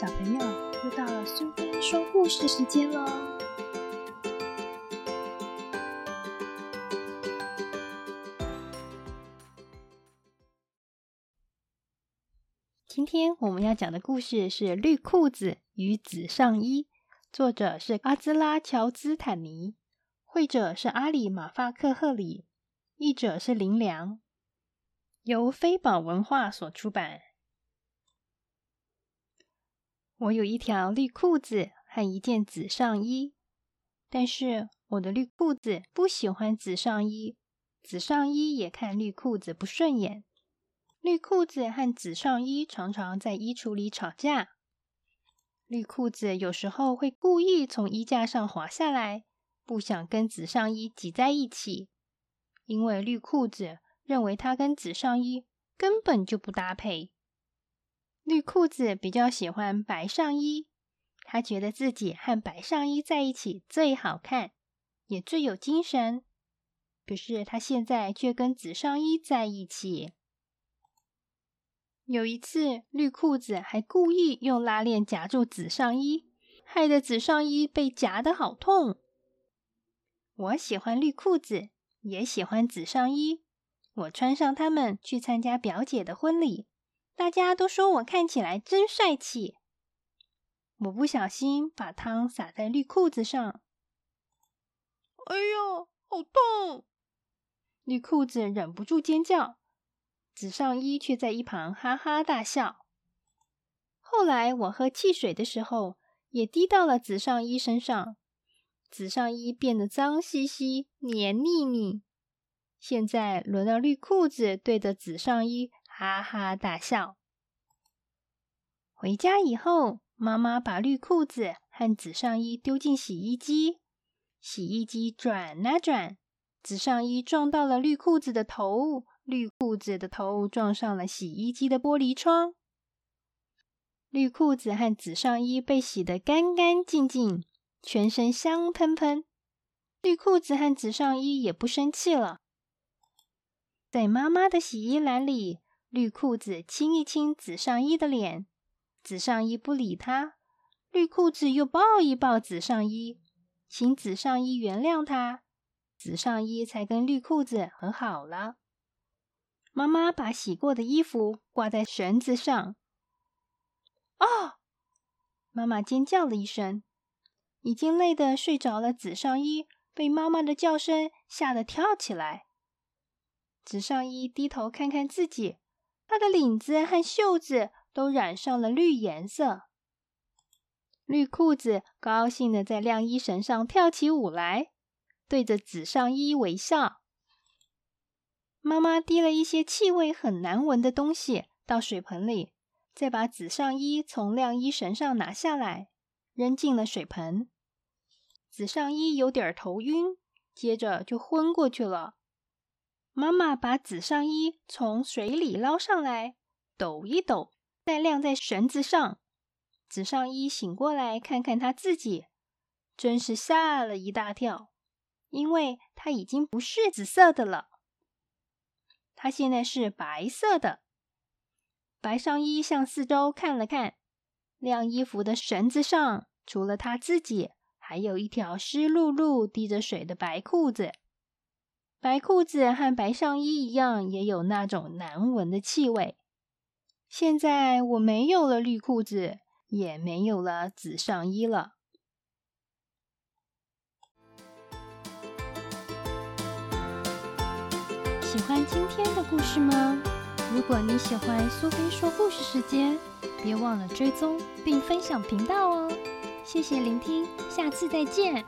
小朋友，又到了苏菲说故事时间喽！今天我们要讲的故事是《绿裤子与紫上衣》，作者是阿兹拉·乔兹坦尼，绘者是阿里·马法克赫里，译者是林良，由飞宝文化所出版。我有一条绿裤子和一件紫上衣，但是我的绿裤子不喜欢紫上衣，紫上衣也看绿裤子不顺眼。绿裤子和紫上衣常常在衣橱里吵架。绿裤子有时候会故意从衣架上滑下来，不想跟紫上衣挤在一起，因为绿裤子认为它跟紫上衣根本就不搭配。绿裤子比较喜欢白上衣，他觉得自己和白上衣在一起最好看，也最有精神。可是他现在却跟紫上衣在一起。有一次，绿裤子还故意用拉链夹住紫上衣，害得紫上衣被夹得好痛。我喜欢绿裤子，也喜欢紫上衣，我穿上它们去参加表姐的婚礼。大家都说我看起来真帅气。我不小心把汤洒在绿裤子上，哎呀，好痛！绿裤子忍不住尖叫，紫上衣却在一旁哈哈大笑。后来我喝汽水的时候，也滴到了紫上衣身上，紫上衣变得脏兮兮、黏腻腻。现在轮到绿裤子对着紫上衣。哈哈大笑。回家以后，妈妈把绿裤子和紫上衣丢进洗衣机，洗衣机转啊转，紫上衣撞到了绿裤子的头，绿裤子的头撞上了洗衣机的玻璃窗。绿裤子和紫上衣被洗得干干净净，全身香喷喷。绿裤子和紫上衣也不生气了，在妈妈的洗衣篮里。绿裤子亲一亲紫上衣的脸，紫上衣不理他。绿裤子又抱一抱紫上衣，请紫上衣原谅他。紫上衣才跟绿裤子和好了。妈妈把洗过的衣服挂在绳子上。啊！妈妈尖叫了一声。已经累得睡着了紫上衣被妈妈的叫声吓得跳起来。紫上衣低头看看自己。的领子和袖子都染上了绿颜色。绿裤子高兴的在晾衣绳上跳起舞来，对着紫上衣微笑。妈妈滴了一些气味很难闻的东西到水盆里，再把紫上衣从晾衣绳上拿下来，扔进了水盆。紫上衣有点头晕，接着就昏过去了。妈妈把紫上衣从水里捞上来，抖一抖，再晾在绳子上。紫上衣醒过来，看看他自己，真是吓了一大跳，因为他已经不是紫色的了，他现在是白色的。白上衣向四周看了看，晾衣服的绳子上除了他自己，还有一条湿漉漉、滴着水的白裤子。白裤子和白上衣一样，也有那种难闻的气味。现在我没有了绿裤子，也没有了紫上衣了。喜欢今天的故事吗？如果你喜欢苏菲说故事时间，别忘了追踪并分享频道哦。谢谢聆听，下次再见。